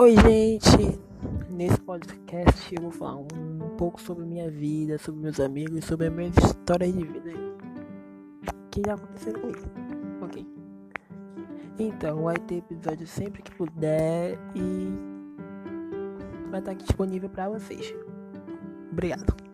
Oi, gente! Nesse podcast eu vou falar um pouco sobre minha vida, sobre meus amigos, sobre a minha história de vida que já aconteceram comigo, ok? Então, vai ter episódio sempre que puder e vai estar aqui disponível para vocês. Obrigado.